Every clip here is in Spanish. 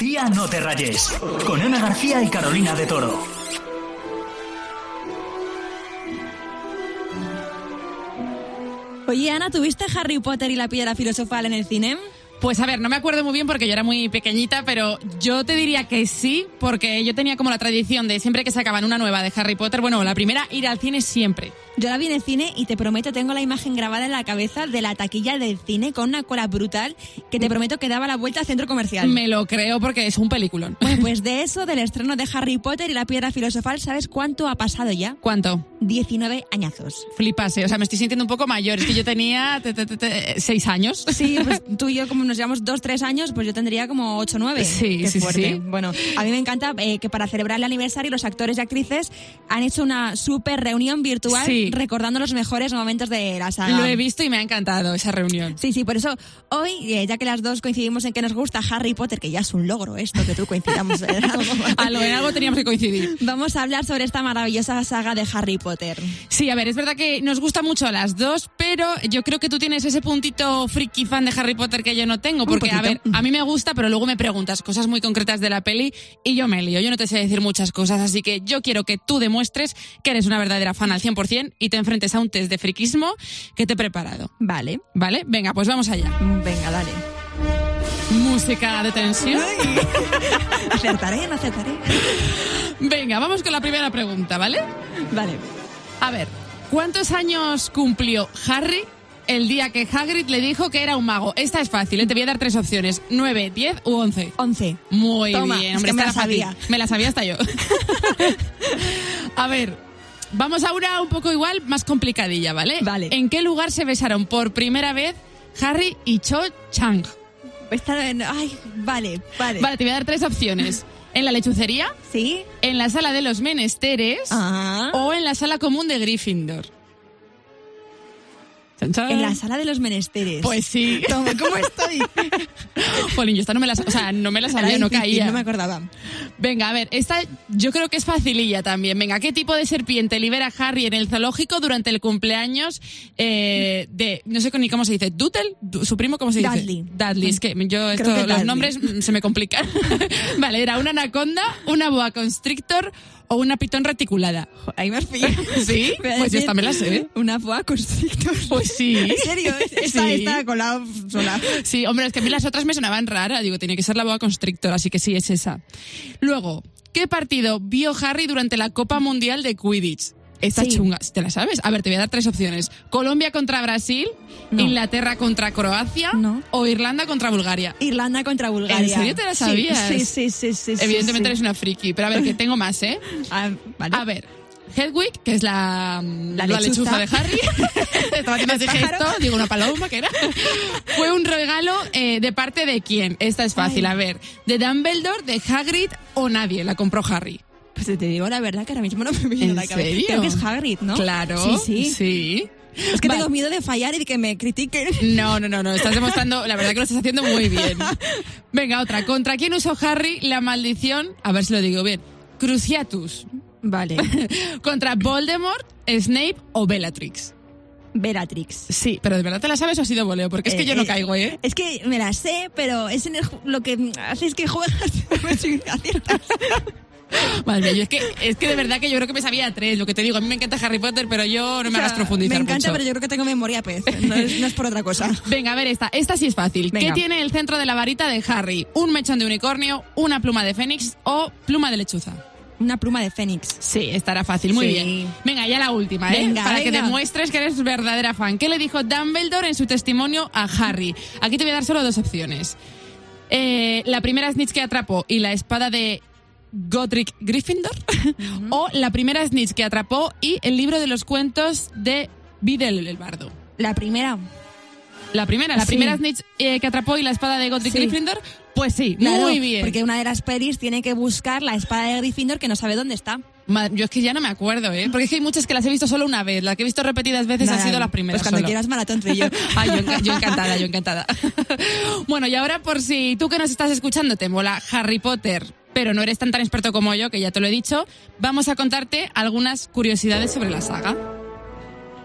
Tía, no te rayes. Con Ana García y Carolina de Toro. Oye, Ana, ¿tuviste Harry Potter y la piedra filosofal en el cine? Pues a ver, no me acuerdo muy bien porque yo era muy pequeñita, pero yo te diría que sí, porque yo tenía como la tradición de siempre que sacaban una nueva de Harry Potter, bueno, la primera, ir al cine siempre. Yo la vi en el cine y te prometo, tengo la imagen grabada en la cabeza de la taquilla del cine con una cola brutal que te prometo que daba la vuelta al centro comercial. Me lo creo porque es un peliculón. Bueno, pues de eso, del estreno de Harry Potter y la piedra filosofal, ¿sabes cuánto ha pasado ya? ¿Cuánto? 19 añazos. Flipase, o sea, me estoy sintiendo un poco mayor, es que yo tenía 6 años. Sí, pues tú y yo como nos llevamos 2, 3 años, pues yo tendría como 8, 9. Sí, Qué sí, fuerte. sí. Bueno, a mí me encanta eh, que para celebrar el aniversario los actores y actrices han hecho una súper reunión virtual Sí. Recordando los mejores momentos de la saga. Lo he visto y me ha encantado esa reunión. Sí, sí, por eso hoy, eh, ya que las dos coincidimos en que nos gusta Harry Potter, que ya es un logro esto, que tú coincidamos en algo. A lo en algo teníamos que coincidir. Vamos a hablar sobre esta maravillosa saga de Harry Potter. Sí, a ver, es verdad que nos gusta mucho a las dos, pero yo creo que tú tienes ese puntito friki fan de Harry Potter que yo no tengo, porque a ver, a mí me gusta, pero luego me preguntas cosas muy concretas de la peli y yo me lío, yo no te sé decir muchas cosas, así que yo quiero que tú demuestres que eres una verdadera fan al 100% y te enfrentes a un test de friquismo que te he preparado. Vale. ¿Vale? Venga, pues vamos allá. Venga, dale. Música de tensión. Acertaré, no acertaré. Venga, vamos con la primera pregunta, ¿vale? Vale. A ver, ¿cuántos años cumplió Harry el día que Hagrid le dijo que era un mago? Esta es fácil, ¿eh? te voy a dar tres opciones, nueve, diez u once. 11. Muy Toma, bien, es hombre, que me la fácil. sabía. Me la sabía hasta yo. a ver, vamos a una un poco igual, más complicadilla, ¿vale? Vale. ¿En qué lugar se besaron por primera vez Harry y Cho Chang? Está en- Ay, vale, vale. Vale, te voy a dar tres opciones. ¿En la lechucería? ¿Sí? ¿En la sala de los menesteres? Ah. ¿O en la sala común de Gryffindor? En la sala de los menesteres. Pues sí. Toma, ¿cómo estoy? Jolín, yo esta no me la, o sea, no me la sabía, no caía. No me acordaba. Venga, a ver, esta yo creo que es facililla también. Venga, ¿qué tipo de serpiente libera Harry en el zoológico durante el cumpleaños eh, de, no sé ni cómo se dice, Duttle, Du- su primo, ¿cómo se dice? Dudley. Dudley, es que yo esto, que los nombres mm, se me complican. vale, era una anaconda, una boa constrictor o una pitón reticulada. Ahí me pillado. ¿Sí? Pues yo me la sé. Una boa constrictor. Pues sí. ¿En serio? Esta, Sí. esta colado sola. Sí, hombre, es que a mí las otras me sonaban raras. Digo, tiene que ser la boa constrictor, así que sí, es esa. Luego, ¿qué partido vio Harry durante la Copa Mundial de Quidditch? Esta Sí. chunga, ¿te la sabes? A ver, te voy a dar tres opciones. Colombia contra Brasil, No. Inglaterra contra Croacia No. o Irlanda contra Bulgaria. Irlanda contra Bulgaria. ¿En serio te la sabías? Sí, sí, sí, sí. sí, Evidentemente eres una friki, pero a ver, que tengo más, ¿eh? Ah, vale. A ver, Hedwig, que es la, La la lechuza. de Harry, estaba haciendo gesto, digo una paloma que era, fue un regalo eh, de parte de quién. Esta es fácil, Ay. a ver, de Dumbledore, de Hagrid o nadie, la compró Harry. Pues te digo la verdad que ahora mismo no me viene ¿En a la cabeza. serio? Creo que es Hagrid, ¿no? Claro, Sí, sí. sí. Es que Vale. tengo miedo de fallar y de que me critiquen. No, no, no, no, estás demostrando, la verdad que lo estás haciendo muy bien. Venga, otra. ¿Contra quién usó Harry la maldición? A ver si lo digo bien. Cruciatus. Vale. ¿Contra Voldemort, Snape o Bellatrix? Veratrix. Sí, pero ¿de verdad te la sabes o ha sido voleo? Porque es que Eh, yo no eh, caigo, ¿eh? Es que me la sé, pero es en el lo que hace es que juegas. Madre mía, yo es que, es que de verdad que yo creo que me sabía tres. Lo que te digo, a mí me encanta Harry Potter, pero yo no me O sea, hagas profundizar Me encanta, mucho. pero yo creo que tengo memoria pez. No es, no es por otra cosa. Venga, a ver esta. Esta sí es fácil. Venga. ¿Qué tiene el centro de la varita de Harry? ¿Un mechón de unicornio, una pluma de fénix o pluma de lechuza? Una pluma de Fénix. Sí, estará fácil, muy Sí. bien. Venga, ya la última, ¿eh? Venga, Para que demuestres que eres verdadera fan. ¿Qué le dijo Dumbledore en su testimonio a Harry? Aquí te voy a dar solo dos opciones. Eh, la primera snitch que atrapó y la espada de Godric Gryffindor. o la primera snitch que atrapó y el libro de los cuentos de Videl el bardo. La primera. La primera, la Sí. primera snitch eh, que atrapó y la espada de Godric Sí. Gryffindor. Pues sí, Claro, muy bien. Porque una de las pelis tiene que buscar la espada de Gryffindor que no sabe dónde está. Madre- yo es que ya no me acuerdo, ¿eh? Porque es que hay muchas que las he visto solo una vez. La que he visto repetidas veces Nada, ha sido la primera. Pues cuando solo. quieras maratón yo. Ay, yo, yo encantada, yo encantada. bueno, y ahora por si tú que nos estás escuchando te mola Harry Potter, pero no eres tan tan experto como yo, que ya te lo he dicho, vamos a contarte algunas curiosidades sobre la saga.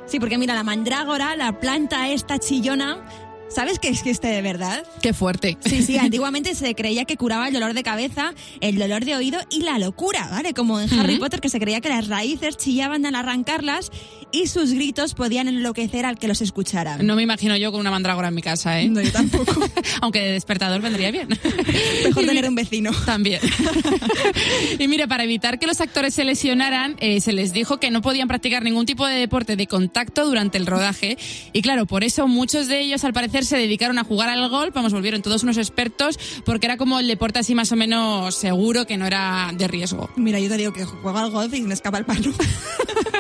Sí, porque mira, la mandrágora, la planta esta chillona, ¿Sabes que existe de verdad? Qué fuerte. Sí, sí, antiguamente se creía que curaba el dolor de cabeza, el dolor de oído y la locura, ¿vale? Como en Harry. Potter, que se creía que las raíces chillaban al arrancarlas y sus gritos podían enloquecer al que los escuchara. No me imagino yo con una mandrágora en mi casa, ¿eh? No, yo tampoco. Aunque de despertador vendría bien. Mejor Y tener mira- un vecino. También. y mira, para evitar que los actores se lesionaran, eh, se les dijo que no podían practicar ningún tipo de deporte de contacto durante el rodaje. Y claro, por eso muchos de ellos al parecer se dedicaron a jugar al golf, vamos, volvieron todos unos expertos, porque era como el deporte así más o menos seguro, que no era de riesgo. Mira, yo te digo que juego al golf y me escapa el palo.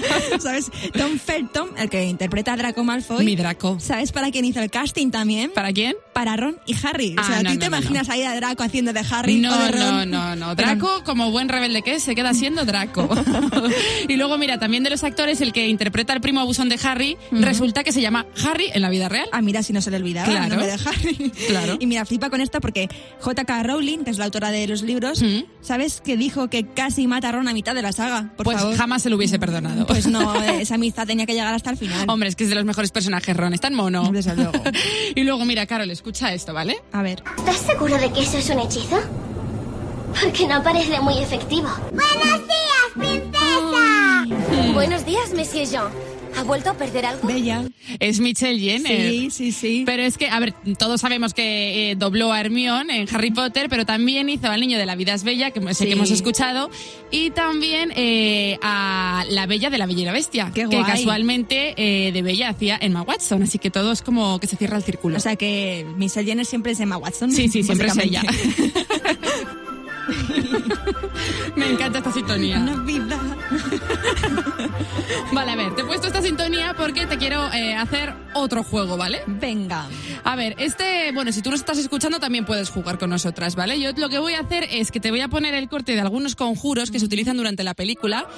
¿Sabes? Tom Felton, el que interpreta a Draco Malfoy. Mi Draco. ¿Sabes para quién hizo el casting también? ¿Para quién? Para Ron y Harry. o Ah, sea, no, ¿tú no, te no, imaginas ahí a Draco haciendo de Harry No, o de no, Ron? no, no. Draco, como buen rebelde que es, se queda siendo Draco. y luego, mira, también de los actores, el que interpreta al primo abusón de Harry, resulta que se llama Harry en la vida real. Ah, mira, si no se le olvidaba Claro. el nombre de Harry. Claro. Y mira, flipa con esto porque J.K. Rowling, que es la autora de los libros. ¿sabes que dijo que casi mata a Ron a mitad de la saga? Por pues favor. jamás se lo hubiese perdonado. Pues no, esa amistad tenía que llegar hasta el final. Hombre, es que es de los mejores personajes, Ron. Es tan mono. Desde luego. y luego, mira, Carol, escucha esto, ¿vale? A ver. ¿Estás seguro de que eso es un hechizo? Porque no parece muy efectivo. ¡Buenos días, princesa! Buenos días, Monsieur Jean. ¿Ha vuelto a perder algo? Bella. Es Michelle Jenner. Sí, sí, sí. Pero es que, a ver, todos sabemos que eh, dobló a Hermione en Harry Potter, pero también hizo al niño de La vida es bella, que sé Sí. que hemos escuchado, y también eh, a la bella de La bella y la bestia, Qué que casualmente eh, de bella hacía Emma Watson, así que todo es como que se cierra el círculo. O sea que Michelle Jenner siempre es Emma Watson. sí, sí, siempre es ella. Me encanta esta sintonía. Navidad. Vale, a ver, te he puesto esta sintonía porque te quiero eh, hacer otro juego, ¿vale? Venga. A ver, este, bueno, si tú nos estás escuchando también puedes jugar con nosotras, ¿vale? Yo lo que voy a hacer es que te voy a poner el corte de algunos conjuros que se utilizan durante la película,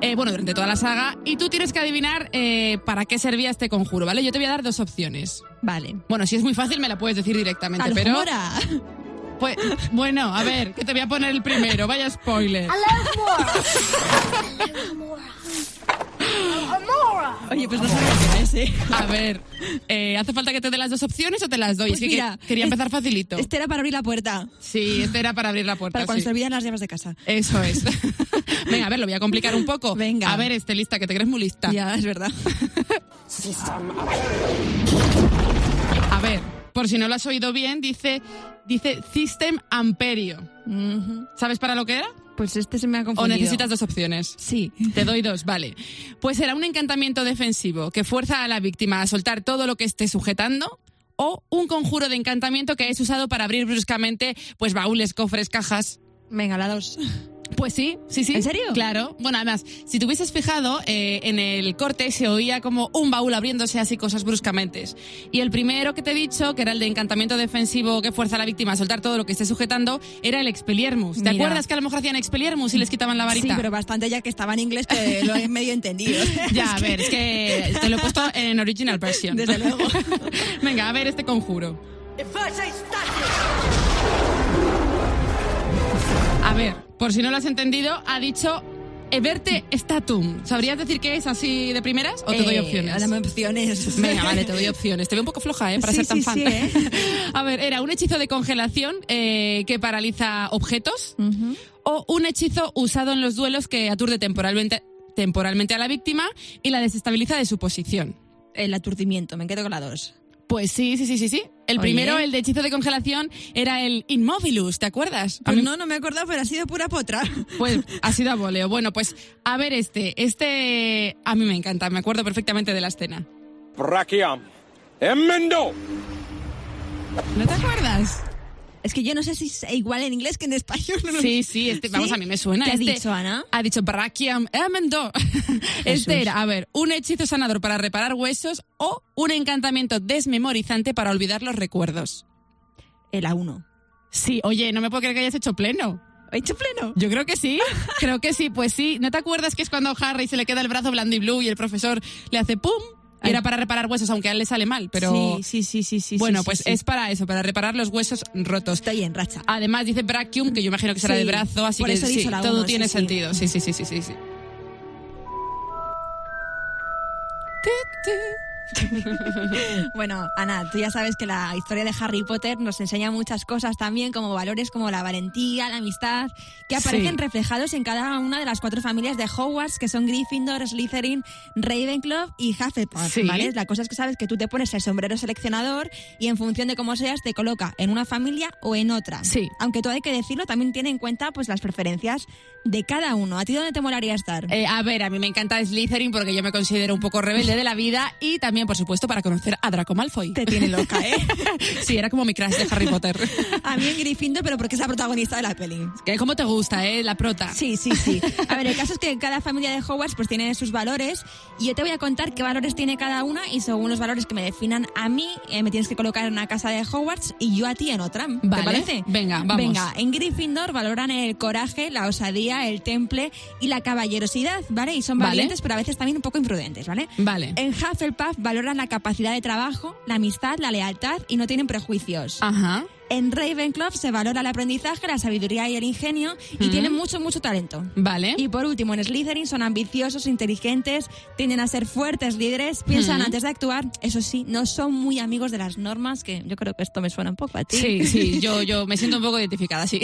eh, bueno, durante toda la saga, y tú tienes que adivinar eh, para qué servía este conjuro, ¿vale? Yo te voy a dar dos opciones. Vale. Bueno, si es muy fácil me la puedes decir directamente, pero... Pues, bueno, a ver, que te voy a poner el primero, vaya spoiler. Oye, pues no sabía quién es, ¿eh? A ver, eh, ¿hace falta que te dé las dos opciones o te las doy? Pues es que mira, quería empezar facilito. Este era para abrir la puerta. Sí, este era para abrir la puerta. Para cuando sí. se olvidan las llaves de casa. Eso es. Venga, a ver, lo voy a complicar un poco. Venga. A ver, este lista, que te crees muy lista. Ya, es verdad. A ver, por si no lo has oído bien, dice, dice System Amperio. ¿Sabes para lo que era? Pues este se me ha ¿O confundido. necesitas dos opciones? Sí. Te doy dos, vale. Pues era un encantamiento defensivo que fuerza a la víctima a soltar todo lo que esté sujetando o un conjuro de encantamiento que es usado para abrir bruscamente pues baúles, cofres, cajas. Venga, la dos. Pues sí, sí, sí. ¿En serio? Claro. Bueno, además, si te hubieses fijado, eh, en el corte se oía como un baúl abriéndose así cosas bruscamente. Y el primero que te he dicho, que era el de encantamiento defensivo que fuerza a la víctima a soltar todo lo que esté sujetando, era el expeliermus. ¿Te Mira. acuerdas que a lo mejor hacían expeliermus y les quitaban la varita? Sí, pero bastante ya que estaba en inglés que lo he medio entendido. Ya, a ver, es que te lo he puesto en original version. Desde luego. Venga, a ver este conjuro. A ver, por si no lo has entendido, ha dicho Everte Statum. ¿Sabrías decir qué es así de primeras o te doy Eh, opciones? Dame opciones. Venga, vale, te doy opciones. Te veo un poco floja, ¿eh? Para Sí, ser tan sí, fan. sí, ¿eh? A ver, era un hechizo de congelación eh, que paraliza objetos o un hechizo usado en los duelos que aturde temporalmente, temporalmente a la víctima y la desestabiliza de su posición. El aturdimiento, me quedo con la dos. Pues sí, sí, sí, sí, sí. El Oye. primero, el de hechizo de congelación, era el Inmovilus, ¿te acuerdas? Pues no, no me he acordado, pero ha sido pura potra. Pues ha sido a voleo. Bueno, pues a ver este. Este a mí me encanta, me acuerdo perfectamente de la escena. Brachiam. Emmendo. ¿No te acuerdas? Es que yo no sé si es igual en inglés que en español. no Sí, sí, este, vamos, ¿Sí? a mí me suena. ¿Qué ha este, dicho, Ana? Ha dicho Brachiam Emendo. Este era, a ver, un hechizo sanador para reparar huesos o un encantamiento desmemorizante para olvidar los recuerdos. El A1. Sí, oye, no me puedo creer que hayas hecho pleno. ¿He hecho pleno? Yo creo que sí, creo que sí, pues sí. ¿No te acuerdas que es cuando Harry se le queda el brazo blando y blue y el profesor le hace pum? Y era para reparar huesos, aunque a él le sale mal, pero... Sí, sí, sí, sí, bueno, pues es para eso, para reparar los huesos rotos. Estoy en racha. Además dice brachium, que yo imagino que será de brazo, así que todo tiene sentido. Sí, sí, sí, sí, sí. Bueno, Ana, tú ya sabes que la historia de Harry Potter nos enseña muchas cosas también, como valores como la valentía, la amistad, que aparecen Sí. reflejados en cada una de las cuatro familias de Hogwarts, que son Gryffindor, Slytherin, Ravenclaw y Hufflepuff, Sí. ¿vale? La cosa es que sabes que tú te pones el sombrero seleccionador y en función de cómo seas te coloca en una familia o en otra. Sí. Aunque todo hay que decirlo, también tiene en cuenta pues las preferencias de cada uno. ¿A ti dónde te molaría estar? Eh, a ver, a mí me encanta Slytherin porque yo me considero un poco rebelde de la vida y también, por supuesto, para conocer a Draco Malfoy. Te tiene loca, ¿eh? sí, era como mi crush de Harry Potter. A mí en Gryffindor, pero porque es la protagonista de la peli. ¿Cómo te gusta, eh? La prota. Sí, sí, sí. A ver, el caso es que cada familia de Hogwarts pues tiene sus valores y yo te voy a contar qué valores tiene cada una y según los valores que me definan a mí, eh, me tienes que colocar en una casa de Hogwarts y yo a ti en otra. ¿Te Vale. parece? Venga, vamos. Venga, en Gryffindor valoran el coraje, la osadía, el temple y la caballerosidad, ¿vale? Y son Vale. valientes, pero a veces también un poco imprudentes, ¿vale? Vale. En Hufflepuff valoran la capacidad de trabajo, la amistad, la lealtad y no tienen prejuicios. Ajá. En Ravenclaw se valora el aprendizaje, la sabiduría y el ingenio y tienen mucho, mucho talento. Vale. Y por último, en Slytherin son ambiciosos, inteligentes, tienden a ser fuertes líderes, piensan antes de actuar. Eso sí, no son muy amigos de las normas, que yo creo que esto me suena un poco a ti. Sí, sí, yo, yo me siento un poco identificada, sí.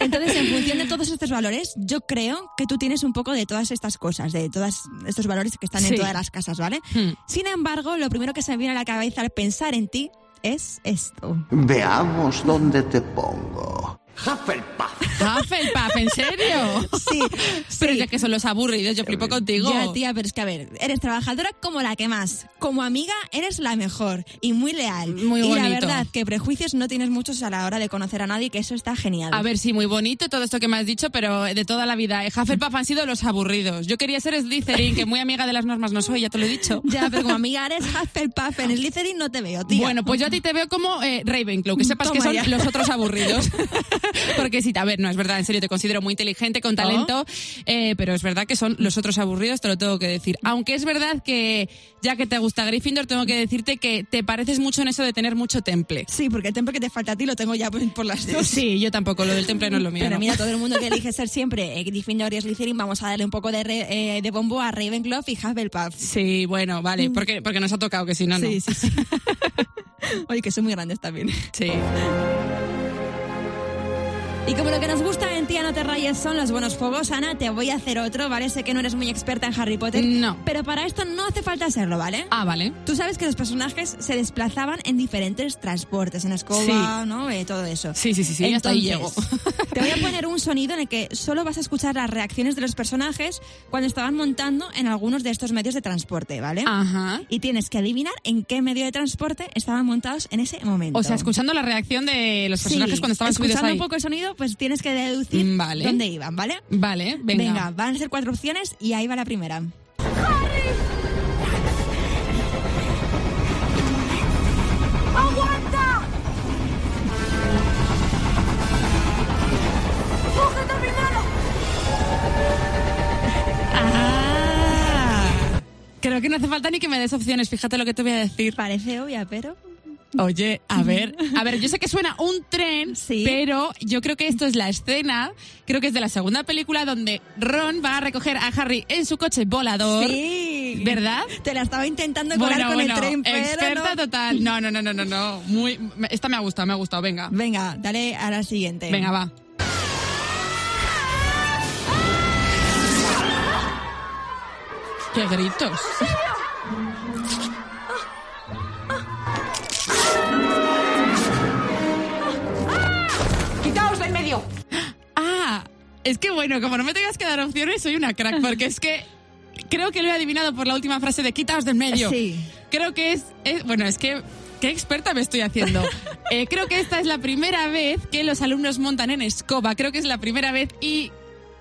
Entonces, en función de todos estos valores, yo creo que tú tienes un poco de todas estas cosas, de todos estos valores que están Sí. en todas las casas, ¿vale? Hmm. Sin embargo, lo primero que se me viene a la cabeza al pensar en ti es esto. Veamos dónde te pongo. Hufflepuff. Hufflepuff, ¿en serio? Sí, Pero sí. ya que son los aburridos, yo flipo contigo. Ya, tía, pero es que a ver, eres trabajadora como la que más. Como amiga, eres la mejor y muy leal. Muy y la bonito. verdad que prejuicios no tienes muchos a la hora de conocer a nadie, que eso está genial. A ver, sí, muy bonito todo esto que me has dicho, pero de toda la vida. eh, Hufflepuff han sido los aburridos. Yo quería ser Slytherin, que muy amiga de las normas no soy, ya te lo he dicho. Ya, pero como amiga eres Hufflepuff, en Slytherin no te veo, tía. Bueno, pues yo a ti te veo como eh, Ravenclaw, que sepas que son ya. los otros aburridos. Porque sí, a ver, no, es verdad, en serio, te considero muy inteligente, con talento, eh, pero es verdad que son los otros aburridos, te lo tengo que decir. Aunque es verdad que, ya que te gusta Gryffindor, tengo que decirte que te pareces mucho en eso de tener mucho temple. Sí, porque el tiempo que te falta a ti lo tengo ya por, por las dos. Sí, yo tampoco, lo del temple no es lo mío. Pero no. mira, todo el mundo que elige ser siempre eh, Gryffindor y Slytherin, vamos a darle un poco de, re- eh, de bombo a Ravenclaw y Hufflepuff. Sí, bueno, vale, porque, porque nos ha tocado, que si no, no. Sí, sí, sí. Oye, que son muy grandes también. Sí. Y como lo que nos gusta en Tía No Te Rayes son los buenos juegos, Ana, te voy a hacer otro, ¿vale? Sé que no eres muy experta en Harry Potter. No. Pero para esto no hace falta serlo, ¿vale? Ah, vale. Tú sabes que los personajes se desplazaban en diferentes transportes, en escoba, Sí. ¿no? Eh, todo eso. Sí, sí, sí, sí, hasta ahí llego. Te voy a poner un sonido en el que solo vas a escuchar las reacciones de los personajes cuando estaban montando en algunos de estos medios de transporte, ¿vale? Ajá. Y tienes que adivinar en qué medio de transporte estaban montados en ese momento. O sea, escuchando la reacción de los personajes Sí, cuando estaban subidos escuchando ahí. un poco el sonido, pues tienes que deducir Mm, vale. dónde iban, ¿vale? Vale, venga. van a ser cuatro opciones y ahí va la primera. ¡Aguanta! ¡Cógete primero! Ah, Creo que no hace falta ni que me des opciones, fíjate lo que te voy a decir. parece obvia, pero... Oye, a ver, a ver, yo sé que suena un tren, Sí. pero yo creo que esto es la escena, creo que es de la segunda película donde Ron va a recoger a Harry en su coche volador. Sí. ¿Verdad? Te la estaba intentando colar con el tren, pero experta no. total. No, no, no, no, no, no. Muy, esta me ha gustado, me ha gustado, venga. Venga, dale a la siguiente. Venga, va. ¡Qué gritos! Es que bueno, como no me tengas que dar opciones, soy una crack, porque es que creo que lo he adivinado por la última frase de quitaos del medio. Sí. Creo que es, es- bueno, es que qué experta me estoy haciendo. Eh, creo que esta es la primera vez que los alumnos montan en escoba, creo que es la primera vez y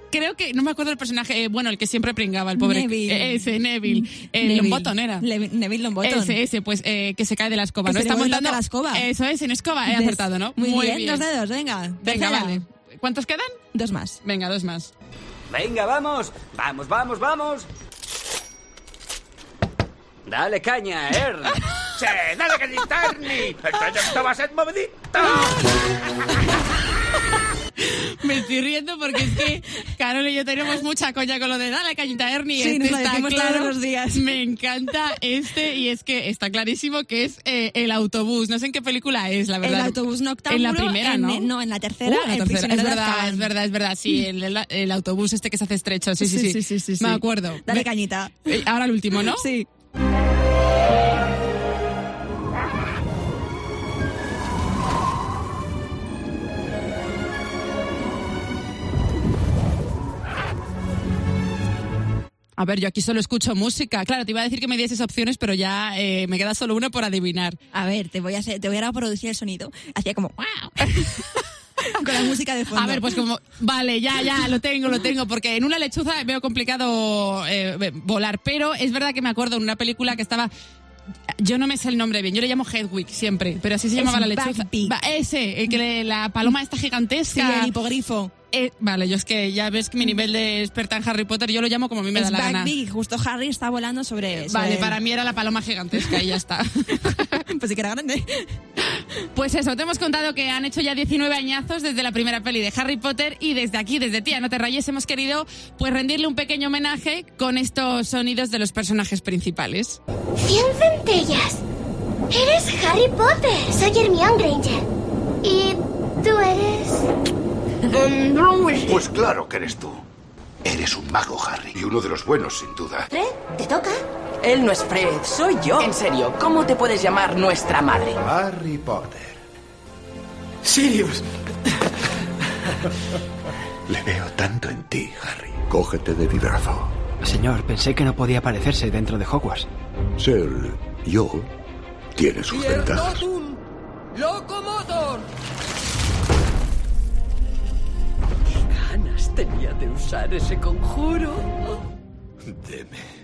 creo que, no me acuerdo el personaje, eh, bueno, el que siempre pringaba, el pobre. Neville. eh, ese, Neville. El Neville. Longbottom era. Le- Neville Longbottom. Ese, ese, pues eh, que se cae de la escoba. Que ¿no? Está montando la escoba. Eso es, en escoba. He acertado, ¿no? Muy, bien, dos dedos, venga. Venga, Tercera. vale. ¿Cuántos quedan? Dos más. Venga, dos más. Venga, vamos. Vamos, vamos, vamos. Dale caña, Ern. Sí, dale que Terni. El trayecto va a ser movidito. Me estoy riendo porque es que Carol y yo tenemos mucha coña con lo de dale cañita Ernie. Sí, este nos está claro. todos los días. Me encanta este y es que está clarísimo que es eh, el autobús. No sé en qué película es, la El verdad. autobús noctámbulo. En la primera, en- ¿no? No, en la tercera, Uh, la el tercera. Es verdad, es verdad, es verdad. Sí, el, el- el autobús este que se hace estrecho. Sí, sí, sí. Sí, sí, Me acuerdo. Dale cañita. Eh, Ahora el último, ¿no? Sí. A ver, yo aquí solo escucho música. Claro, te iba a decir que me dieses opciones, pero ya eh, me queda solo una por adivinar. A ver, te voy a hacer, te voy a producir el sonido. Hacía como wow. Con la música de fondo. A ver, pues como, vale, ya, ya, lo tengo, lo tengo, porque en una lechuza veo complicado eh, volar, pero es verdad que me acuerdo en una película que estaba... Yo no me sé el nombre bien, yo le llamo Hedwig siempre, pero así se Es llamaba la lechuza. Va, ese, el que le- la paloma esta Sí, gigantesca. el hipogrifo. Eh, vale, yo es que ya ves que mi nivel de experta en Harry Potter yo lo llamo como a mí me es da la gana. Justo Harry está volando sobre... Vale, sobre- para mí era la paloma gigantesca y ya está. Pues sí que era grande. Pues eso, te hemos contado que han hecho ya 19 añazos desde la primera peli de Harry Potter y desde aquí, desde Tía No Te Rayes, hemos querido pues rendirle un pequeño homenaje con estos sonidos de los personajes principales. ¡Cien centellas! Eres Harry Potter. Soy Hermione Granger. ¿Y tú eres...? Pues claro que eres tú. Eres un mago, Harry. Y uno de los buenos, sin duda. Fred, ¿te toca? Él no es Fred, soy yo. En serio, ¿cómo te puedes llamar nuestra madre? Harry Potter. Sirius. Le veo tanto en ti, Harry. Cógete de mi brazo. Señor, pensé que no podía aparecerse dentro de Hogwarts. Ser yo tiene sus ventajas. ¡Locomotor! ¿Qué ganas tenía de usar ese conjuro? Deme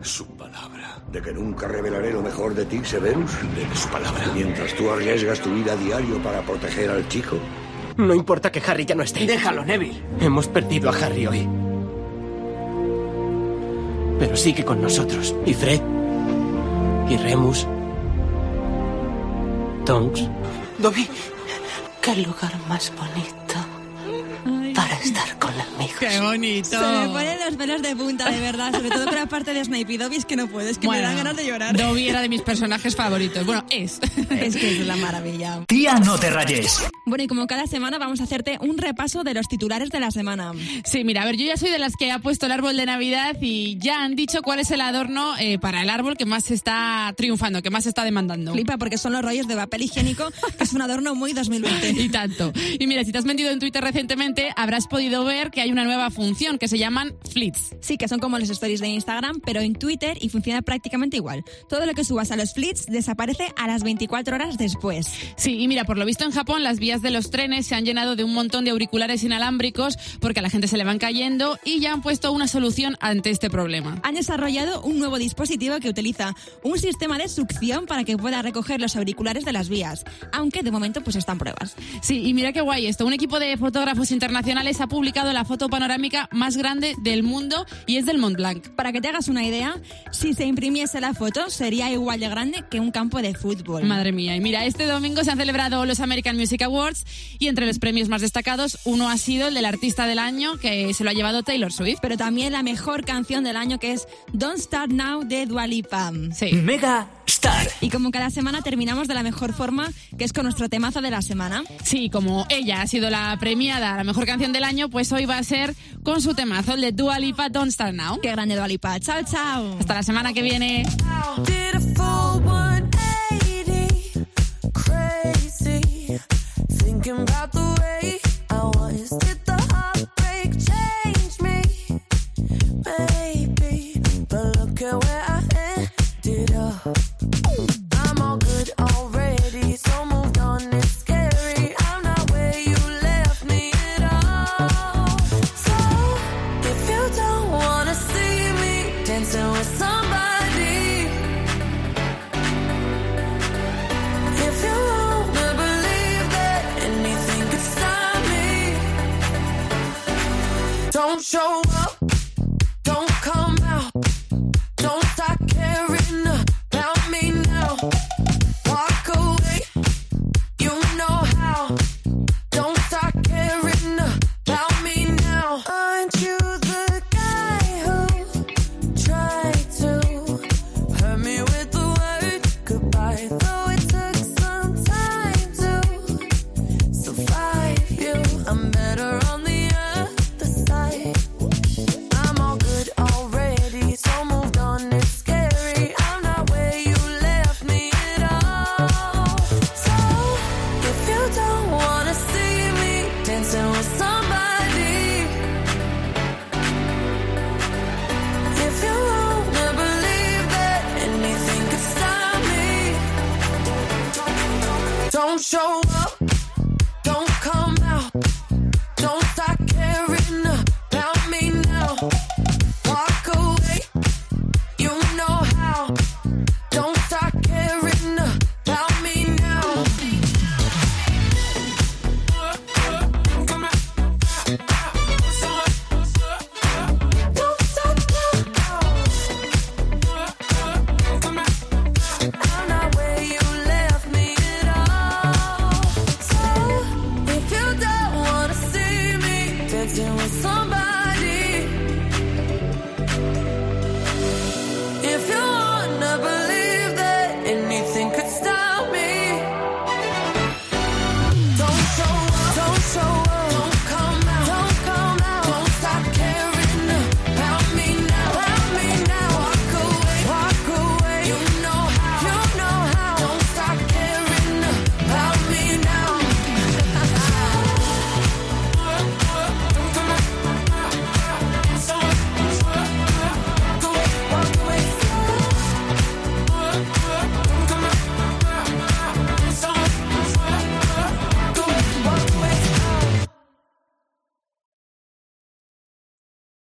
su palabra. De que nunca revelaré lo mejor de ti, Severus. Deme su palabra. Mientras tú arriesgas tu vida a diario para proteger al chico. No importa que Harry ya no esté. Déjalo, Neville. Hemos perdido a Harry hoy. Pero sigue con nosotros. Y Fred. Y Remus. Tonks. Dobby, qué lugar más bonito estar con amigos. ¡Qué bonito! Se me ponen los pelos de punta, de verdad. Sobre todo con la parte de Snape y Dobby, es que no puedo. Es que me dan ganas de llorar. Dobby era de mis personajes favoritos. Bueno, es. Es que es la maravilla. Tía, no te rayes. Bueno, y como cada semana vamos a hacerte un repaso de los titulares de la semana. Sí, mira, a ver, yo ya soy de las que ha puesto el árbol de Navidad y ya han dicho cuál es el adorno eh, para el árbol que más se está triunfando, que más se está demandando. Flipa porque son los rollos de papel higiénico, que es un adorno muy 2020. Y tanto. Y mira, si te has metido en Twitter recientemente, habrás podido ver que hay una nueva función que se llaman flits. Sí, que son como los stories de Instagram, pero en Twitter y funciona prácticamente igual. Todo lo que subas a los flits desaparece a las 24 horas después. Sí, y mira, por lo visto en Japón las vías de los trenes se han llenado de un montón de auriculares inalámbricos porque a la gente se le van cayendo y ya han puesto una solución ante este problema. Han desarrollado un nuevo dispositivo que utiliza un sistema de succión para que pueda recoger los auriculares de las vías, aunque de momento pues están pruebas. Sí, y mira qué guay esto. Un equipo de fotógrafos internacionales ha publicado la foto panorámica más grande del mundo y es del Mont Blanc. Para que te hagas una idea, si se imprimiese la foto sería igual de grande que un campo de fútbol. Madre mía, y mira, este domingo se han celebrado los American Music Awards y entre los premios más destacados uno ha sido el del artista del año que se lo ha llevado Taylor Swift. Pero también la mejor canción del año que es Don't Start Now de Dua Lipa. Sí. Mega Star. Y como cada semana terminamos de la mejor forma, que es con nuestro temazo de la semana. Sí, como ella ha sido la premiada, la mejor canción del año, pues hoy va a ser con su temazo, el de Dua Lipa, Don't Start Now. Qué grande Dua Lipa. Chao, chao. Hasta la semana que viene. Did a full 180, crazy, thinking about the way I was. Did the Don't show up. Don't come.